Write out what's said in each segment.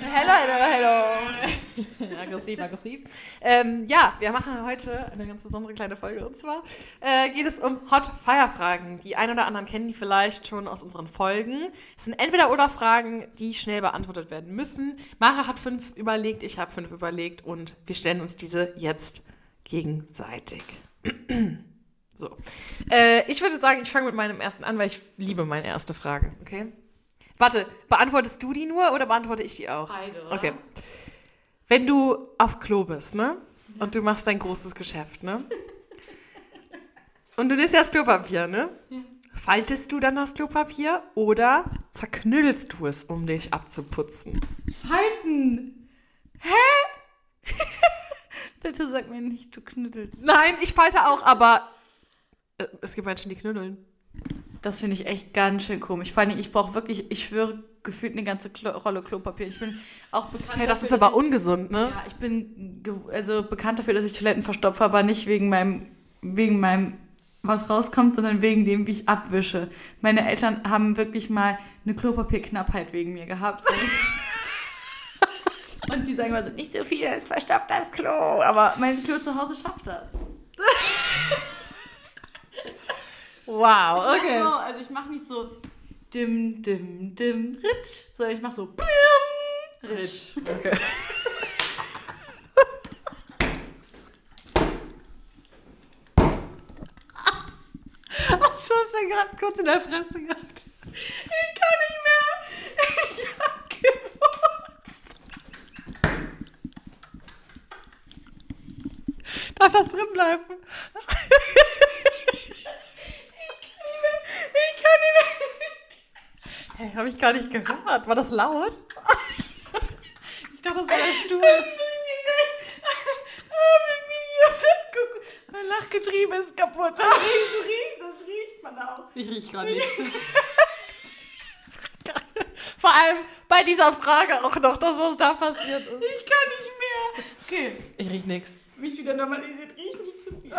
Hello, hello, hello. aggressiv, aggressiv. Ähm, ja, wir machen heute eine ganz besondere kleine Folge. Und zwar äh, geht es um Hot Fire Fragen. Die ein oder anderen kennen die vielleicht schon aus unseren Folgen. Es sind entweder oder Fragen, die schnell beantwortet werden müssen. Mara hat fünf überlegt, ich habe fünf überlegt und wir stellen uns diese jetzt gegenseitig. so. Äh, ich würde sagen, ich fange mit meinem ersten an, weil ich liebe meine erste Frage. Okay? Warte, beantwortest du die nur oder beantworte ich die auch? Beide, Okay. Wenn du auf Klo bist, ne? Und du machst dein großes Geschäft, ne? Und du nimmst ja das Klopapier, ne? Faltest du dann das Klopapier oder zerknüllst du es, um dich abzuputzen? Falten! Bitte sag mir nicht, du knüttelst. Nein, ich falte auch, aber äh, es gibt Menschen, die knütteln. Das finde ich echt ganz schön komisch. Vor allem, ich brauche wirklich, ich schwöre, gefühlt eine ganze Klo Rolle Klopapier. Ich bin auch bekannt Hey, das dafür, ist aber ungesund, ne? Ja, ich bin also bekannt dafür, dass ich Toiletten verstopfe, aber nicht wegen meinem, wegen meinem, was rauskommt, sondern wegen dem, wie ich abwische. Meine Eltern haben wirklich mal eine Klopapierknappheit wegen mir gehabt. Und die sagen immer so, nicht so viel, es verstopft das Klo. Aber mein Klo zu Hause schafft das. Wow, mach so, also ich mache nicht so dim, dim, dim, ritsch, sondern ich mache so blim, ritsch. Okay. Was hast du gerade kurz in der Fresse gehabt? Ich kann nicht mehr. Ich hab gefurzt. Darf das drin bleiben? Ich kann nicht mehr. Hey, habe ich gar nicht gehört. War das laut? Ich dachte, das war der Stuhl. Mein Lachgetriebe ist kaputt. Das riecht, das riecht, man auch. Ich riech gerade nichts. Vor allem bei dieser Frage auch noch, dass was da passiert ist. Ich kann nicht mehr. Okay, Ich riech nichts. mich wieder normalisiert. Riech nicht zu viel.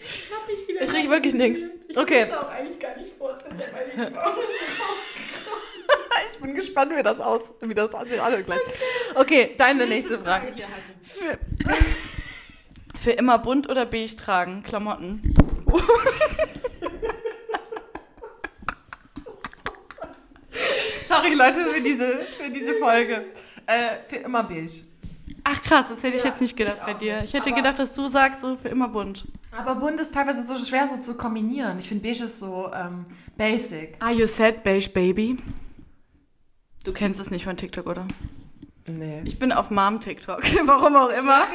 ich hab mich wieder Ich riech wirklich nichts. Ich Okay. wusste auch eigentlich gar nicht ich bin gespannt, wie das aus, wie das aussieht. Gleich. Okay, deine nächste Frage. Für, für immer bunt oder beige tragen, Klamotten. Sorry, Leute, für diese, für diese Folge. Äh, für immer beige. Ach krass, das hätte ich jetzt nicht gedacht bei dir. Ich hätte Aber- gedacht, dass du sagst, so für immer bunt. Aber bunt ist teilweise so schwer so zu kombinieren. Ich finde beige ist so ähm, basic. Are you sad, beige baby? Du kennst es nicht von TikTok, oder? Nee. Ich bin auf Mom-TikTok. Warum auch immer.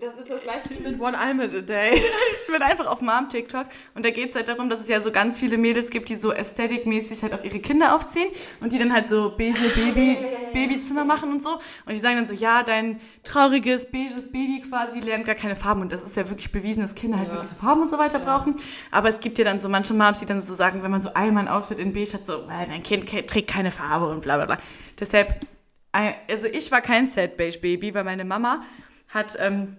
das ist das gleiche wie mit One Almond a Day. Ich bin einfach auf Mom-TikTok und da geht es halt darum, dass es ja so ganz viele Mädels gibt, die so ästhetikmäßig halt auch ihre Kinder aufziehen und die dann halt so beige Baby, Babyzimmer machen und so. Und die sagen dann so, ja, dein trauriges, beiges Baby quasi lernt gar keine Farben. Und das ist ja wirklich bewiesen, dass Kinder halt Ja. wirklich so Farben und so weiter brauchen. Aber es gibt ja dann so manche Moms, die dann so sagen, wenn man so einmal ein Outfit in beige hat, so, äh, dein Kind trägt keine Farbe und bla bla bla. Deshalb, äh, also ich war kein Sad Beige Baby, weil meine Mama hat... Ähm,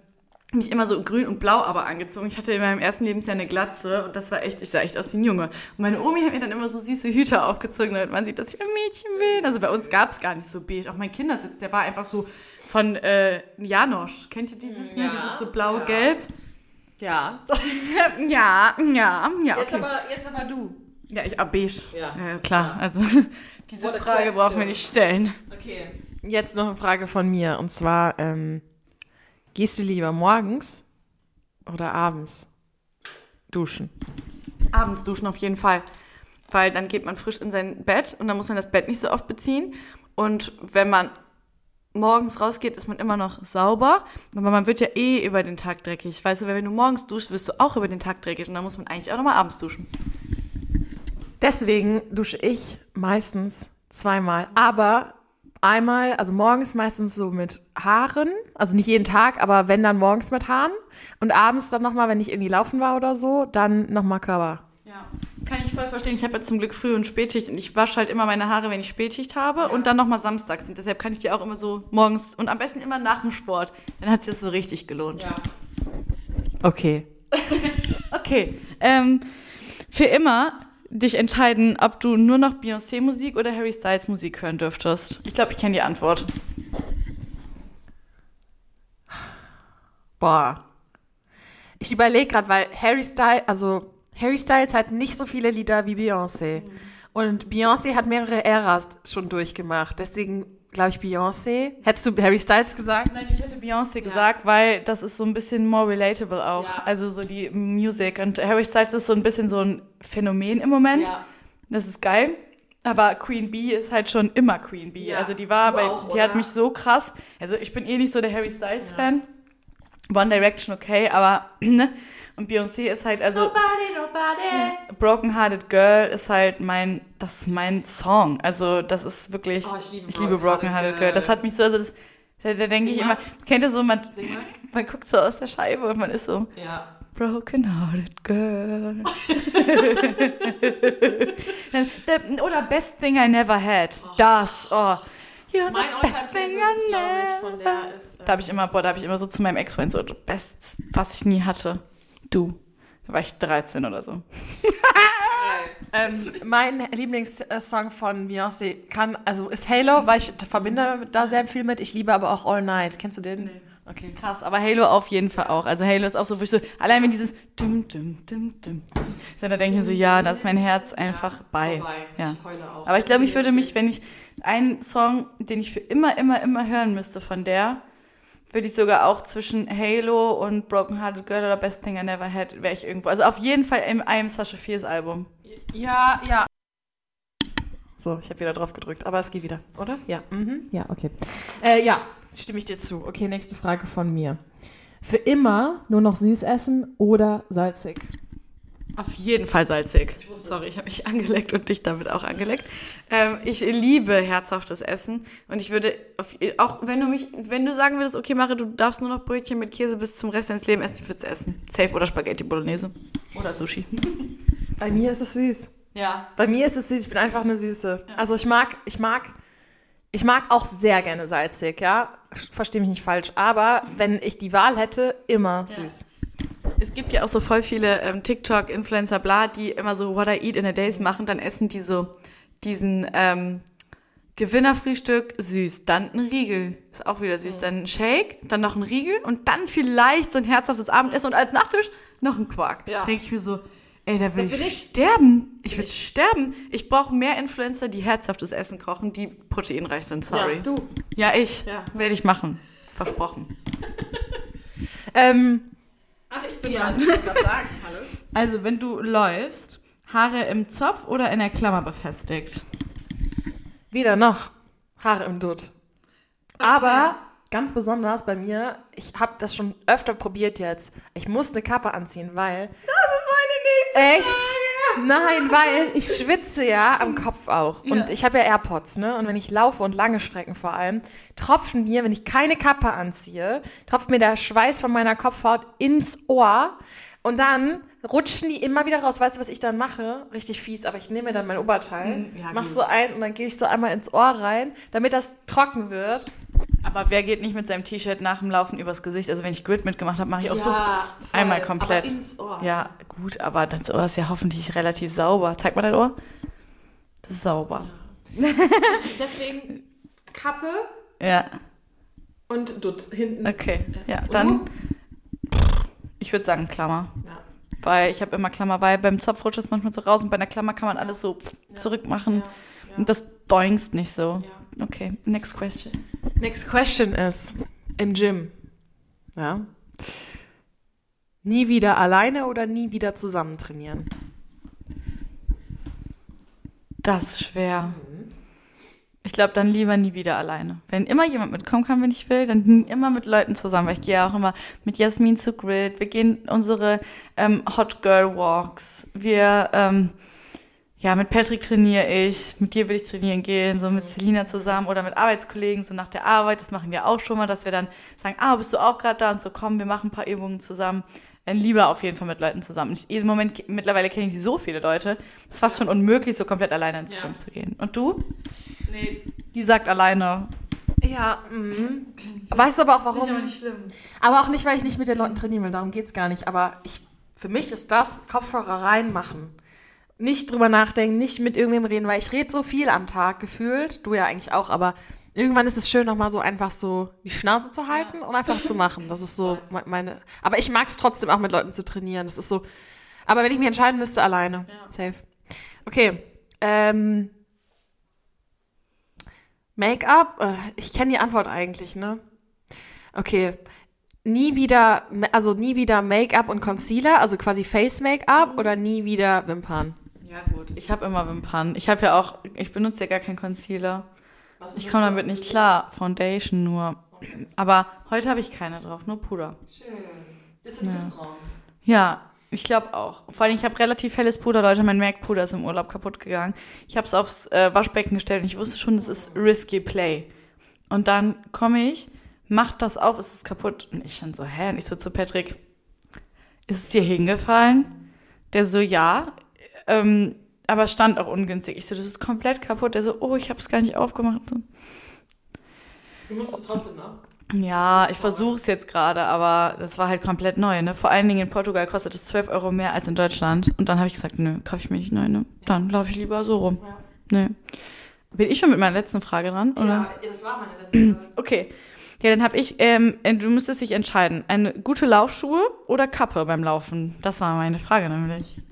mich immer so grün und blau aber angezogen. Ich hatte in meinem ersten Lebensjahr eine Glatze und das war echt, ich sah echt aus wie ein Junge. Und meine Omi hat mir dann immer so süße Hüte aufgezogen, damit man sieht, dass ich ein Mädchen bin. Also bei uns gab es gar nicht so beige. Auch mein Kindersitz, der war einfach so von äh, Janosch. Kennt ihr dieses, ne? Ja, Dieses so blau-gelb? Ja. Ja, ja, ja, Jetzt, okay. aber, jetzt aber du. Ja, ich, ah, beige. Ja. Ja, klar. Also diese What Frage brauchen wir nicht stellen. Okay. Jetzt noch eine Frage von mir. Und zwar, ähm, gehst du lieber morgens oder abends duschen? Abends duschen auf jeden Fall. Weil dann geht man frisch in sein Bett und dann muss man das Bett nicht so oft beziehen. Und wenn man morgens rausgeht, ist man immer noch sauber. Aber man wird ja eh über den Tag dreckig. Weißt du, wenn du morgens duschst, wirst du auch über den Tag dreckig. Und dann muss man eigentlich auch nochmal abends duschen. Deswegen dusche ich meistens zweimal. Aber einmal, also morgens meistens so mit Haaren. Also nicht jeden Tag, aber wenn dann morgens mit Haaren. Und abends dann nochmal, wenn ich irgendwie laufen war oder so, dann nochmal Körper. Ja, kann ich voll verstehen. Ich habe ja zum Glück Früh- und Spätschicht und ich wasche halt immer meine Haare, wenn ich Spätschicht habe und dann nochmal samstags. Und deshalb kann ich die auch immer so morgens und am besten immer nach dem Sport. Dann hat sich das so richtig gelohnt. Okay. Okay, ähm, für immer dich entscheiden, ob du nur noch Beyoncé-Musik oder Harry Styles Musik hören dürftest? Ich glaube, ich kenne die Antwort. Boah. Ich überlege gerade, weil Harry Styles, also Harry Styles hat nicht so viele Lieder wie Beyoncé. Und Beyoncé hat mehrere Äras schon durchgemacht. Deswegen glaube ich Beyoncé. Hättest du Harry Styles gesagt? Nein, ich hätte Beyoncé gesagt, weil das ist so ein bisschen more relatable auch. Ja. Also so die Musik. Und Harry Styles ist so ein bisschen so ein Phänomen im Moment. Ja. Das ist geil. Aber Queen Bee ist halt schon immer Queen Bee. Ja. Also die war, Du bei, auch, die hat oder? mich so krass. Also ich bin eh nicht so der Harry Styles Fan. One Direction okay, aber ne? Und Beyoncé ist halt also nobody. Broken Hearted Girl ist halt mein, das ist mein Song. Also das ist wirklich, Oh, ich liebe ich liebe Broken Hearted Girl. Girl. Das hat mich so, also das, da, da denke ich immer, kennt ihr so, man, man guckt so aus der Scheibe und man ist so, Ja. Broken Hearted Girl. Oder Best Thing I Never Had. Das, oh. You're Mein der ist. Da habe ich immer, boah, da habe ich immer so zu meinem Ex-Freund so, best, was ich nie hatte. Du. Da war ich 13 oder so. Ähm, mein Lieblingssong von Beyoncé kann, also ist Halo, weil ich verbinde da sehr viel mit. Ich liebe aber auch All Night. Kennst du den? Nee. Okay. Krass, aber Halo auf jeden Fall auch. Also Halo ist auch so, wo ich so, allein wenn dieses dum, dum, dum, dum, so, da denke ich mir so, ja, da ist mein Herz einfach bei. vorbei. Ja. Ich heule auch. Aber ich glaube, ich würde mich, wenn ich einen Song, den ich für immer, immer, immer hören müsste von der, würde ich sogar auch zwischen Halo und Broken Hearted Girl oder Best Thing I Never Had, wäre ich irgendwo. Also auf jeden Fall im I Am Sasha Fierce Album. Ja, ja. So, ich habe wieder drauf gedrückt, aber es geht wieder, oder? Ja. Mhm. Ja, okay. Äh, ja, stimme ich dir zu. Okay, nächste Frage von mir. Für immer nur noch süß essen oder salzig? Auf jeden Fall salzig. Sorry, ich habe mich angeleckt und dich damit auch angeleckt. Ähm, ich liebe herzhaftes Essen und ich würde, auf, auch wenn du mich, wenn du sagen würdest, okay, Mare, du darfst nur noch Brötchen mit Käse bis zum Rest deines Lebens essen, ich würde es essen. Safe oder Spaghetti Bolognese. Oder Sushi. Bei mir ist es süß. Ja. Bei mir ist es süß, ich bin einfach eine Süße. Also ich mag, ich mag, ich mag auch sehr gerne salzig, ja. Verstehe mich nicht falsch. Aber wenn ich die Wahl hätte, immer süß. Es gibt ja auch so voll viele ähm, TikTok-Influencer, bla, die immer so What I Eat in a Days machen, dann essen die so diesen ähm, Gewinnerfrühstück süß, dann ein Riegel, ist auch wieder süß, dann ein Shake, dann noch ein Riegel und dann vielleicht so ein herzhaftes Abendessen und als Nachtisch noch ein Quark. Ja. Denke ich mir so, ey, da will Das ich, ich. sterben. Ich will sterben. Ich brauche mehr Influencer, die herzhaftes Essen kochen, die proteinreich sind, sorry. Ja, du. Ja, ich. Ja. Werde ich machen. Versprochen. Ähm, Ach, ich bin ja, ich wollte gerade sagen, hallo. Also, wenn du läufst, Haare im Zopf oder in der Klammer befestigt? Weder noch. Haare im Dutt. Aber ganz besonders bei mir, ich habe das schon öfter probiert jetzt. Ich muss eine Kappe anziehen, weil. Das ist Echt? Nein, weil ich schwitze ja am Kopf auch. Und ich habe ja AirPods, ne? Und wenn ich laufe und lange Strecken vor allem, tropfen mir, wenn ich keine Kappe anziehe, tropft mir der Schweiß von meiner Kopfhaut ins Ohr. Und dann rutschen die immer wieder raus. Weißt du, was ich dann mache? Richtig fies, aber ich nehme mir dann mein Oberteil, Mm, ja, mach gut. so ein und dann gehe ich so einmal ins Ohr rein, damit das trocken wird. Aber wer geht nicht mit seinem T-Shirt nach dem Laufen übers Gesicht? Also, wenn ich Grid mitgemacht habe, mache ich auch so Ja, pff, voll. einmal komplett. Aber ins Ohr. Ja, gut, aber das Ohr ist ja hoffentlich relativ sauber. Zeig mal dein Ohr. Das ist sauber. Deswegen Kappe Ja, und Dutt hinten. okay. Ja, Und dann, ich würde sagen Klammer. Ja. Weil ich habe immer Klammer, weil beim Zopf rutscht es manchmal so raus und bei einer Klammer kann man alles so pff, zurückmachen. Ja, ja. Und das boingst nicht so. Ja. Okay, next question. Next question ist im Gym. Ja. Nie wieder alleine oder nie wieder zusammen trainieren? Das ist schwer. Ich glaube, dann lieber nie wieder alleine. Wenn immer jemand mitkommen kann, wenn ich will, dann immer mit Leuten zusammen. Weil ich gehe ja auch immer mit Jasmin zu Grid. Wir gehen unsere ähm, Hot Girl Walks. Wir, ähm, ja, mit Patrick trainiere ich. Mit dir will ich trainieren gehen, so mit Selina zusammen oder mit Arbeitskollegen, so nach der Arbeit. Das machen wir auch schon mal, dass wir dann sagen, ah, bist du auch gerade da? Und so, komm, wir machen ein paar Übungen zusammen. Dann lieber auf jeden Fall mit Leuten zusammen. Ich, Im Moment, mittlerweile kenne ich so viele Leute. Es ist fast schon unmöglich, so komplett alleine ins Ja. Gym zu gehen. Und du? Nee. Die sagt alleine. Ja, mhm. Weißt du aber auch warum? schlimm. Aber auch nicht, weil ich nicht mit den Leuten trainieren will, darum geht es gar nicht. Aber ich, für mich ist das Kopfhörer reinmachen nicht drüber nachdenken, nicht mit irgendwem reden, weil ich rede so viel am Tag gefühlt. Du ja eigentlich auch, aber irgendwann ist es schön, nochmal so einfach so die Schnauze zu halten ja. und einfach zu machen. Das ist so meine. Aber ich mag es trotzdem auch mit Leuten zu trainieren. Das ist so. Aber wenn ich mich entscheiden müsste, alleine. Ja. Safe. Okay. Ähm, Make-up? Äh, ich kenne die Antwort eigentlich, ne? Okay. Nie wieder, also nie wieder Make-up und Concealer, also quasi Face-Make-up oder nie wieder Wimpern? Ja, gut. Ich habe immer Wimpern. Ich habe ja auch, ich benutze ja gar keinen Concealer. Ich komme damit nicht klar. Foundation nur. Aber heute habe ich keine drauf, nur Puder. Schön. Das ist ein ja. Ja, ich glaube auch. Vor allem, ich habe relativ helles Puder, Leute. Mein MAC-Puder ist im Urlaub kaputt gegangen. Ich habe es aufs äh, Waschbecken gestellt und ich wusste schon, das ist risky play. Und dann komme ich, macht das auf, ist es kaputt. Und ich dann so, hä? Und ich so zu Patrick, ist es dir hingefallen? Der so, ja. Ähm, aber stand auch ungünstig. Ich so, das ist komplett kaputt. Der so, oh, ich habe es gar nicht aufgemacht. Du musst es trotzdem, ne? Ja, ich versuche es jetzt gerade, aber das war halt komplett neu. Ne? Vor allen Dingen in Portugal kostet es 12 Euro mehr als in Deutschland. Und dann habe ich gesagt, nö, kaufe ich mir nicht neu. Ne? Dann laufe ich lieber so rum. Ja. Nee. Bin ich schon mit meiner letzten Frage dran? Oder? Ja, das war meine letzte Frage. Okay. Ja, dann habe ich, ähm, du müsstest dich entscheiden. Eine gute Laufschuhe oder Kappe beim Laufen? Das war meine Frage nämlich.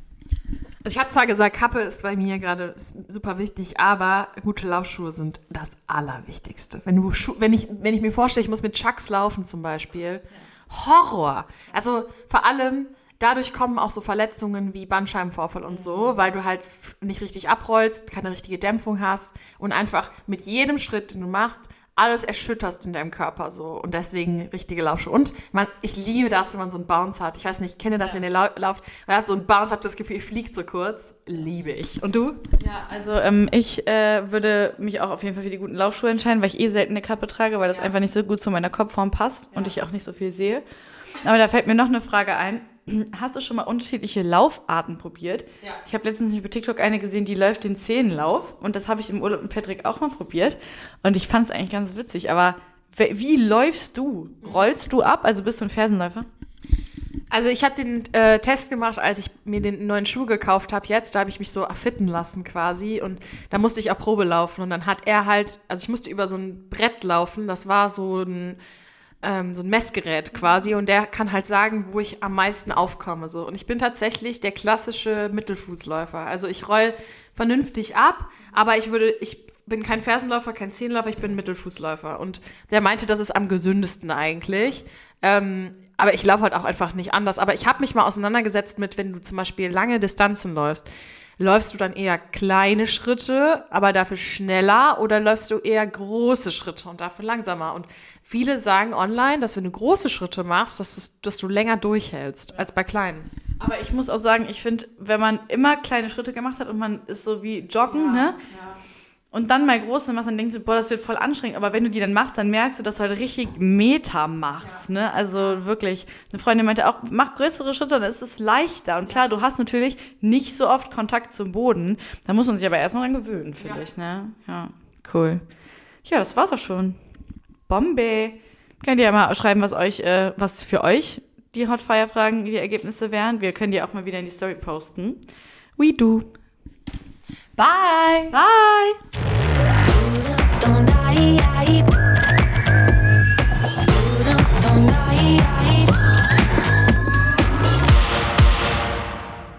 Also ich habe zwar gesagt, Kappe ist bei mir gerade super wichtig, aber gute Laufschuhe sind das Allerwichtigste. Wenn, du wenn, ich, wenn ich mir vorstelle, ich muss mit Chucks laufen zum Beispiel, Horror. Also vor allem dadurch kommen auch so Verletzungen wie Bandscheibenvorfall und so, weil du halt nicht richtig abrollst, keine richtige Dämpfung hast und einfach mit jedem Schritt, den du machst, alles erschütterst in deinem Körper so und deswegen richtige Laufschuhe. Und man, ich liebe das, wenn man so einen Bounce hat. Ich weiß nicht, ich kenne das, ja. wenn ihr lau lauft, man hat so einen Bounce, habt das Gefühl, ihr fliegt so kurz. Liebe ich. Und du? Ja, also ähm, ich äh, würde mich auch auf jeden Fall für die guten Laufschuhe entscheiden, weil ich eh selten eine Kappe trage, weil das ja. einfach nicht so gut zu meiner Kopfform passt ja. und ich auch nicht so viel sehe. Aber da fällt mir noch eine Frage ein. Hast du schon mal unterschiedliche Laufarten probiert? Ja. Ich habe letztens bei TikTok eine gesehen, die läuft den Zehenlauf. Und das habe ich im Urlaub mit Patrick auch mal probiert. Und ich fand es eigentlich ganz witzig. Aber wie läufst du? Rollst du ab? Also bist du ein Fersenläufer? Also ich habe den äh, Test gemacht, als ich mir den neuen Schuh gekauft habe jetzt. Da habe ich mich so erfitten lassen quasi. Und da musste ich auch Probe laufen. Und dann hat er halt, also ich musste über so ein Brett laufen. Das war so ein ähm, so ein Messgerät quasi und der kann halt sagen, wo ich am meisten aufkomme. So. Und ich bin tatsächlich der klassische Mittelfußläufer. Also ich roll vernünftig ab, aber ich würde, ich bin kein Fersenläufer, kein Zehnläufer, ich bin Mittelfußläufer. Und der meinte, das ist am gesündesten eigentlich. Ähm, aber ich laufe halt auch einfach nicht anders. Aber ich habe mich mal auseinandergesetzt mit, wenn du zum Beispiel lange Distanzen läufst läufst du dann eher kleine Schritte, aber dafür schneller oder läufst du eher große Schritte und dafür langsamer? Und viele sagen online, dass wenn du große Schritte machst, dass, es, dass du länger durchhältst als bei kleinen. Aber ich muss auch sagen, ich finde, wenn man immer kleine Schritte gemacht hat und man ist so wie Joggen, ja, ne? Ja und dann mal große machst, dann denkst du, boah, das wird voll anstrengend. Aber wenn du die dann machst, dann merkst du, dass du halt richtig Meta machst. Ja. Ne? Also wirklich, eine Freundin meinte auch, mach größere Schritte, dann ist es leichter. Und klar, du hast natürlich nicht so oft Kontakt zum Boden. Da muss man sich aber erstmal dran gewöhnen, finde ja. ich. Ne? Ja, cool. Ja, das war's auch schon. Bombe. Könnt ihr ja mal schreiben, was euch, äh, was für euch die Hotfire-Fragen, die Ergebnisse wären. Wir können die auch mal wieder in die Story posten. We do. Bye. Bye.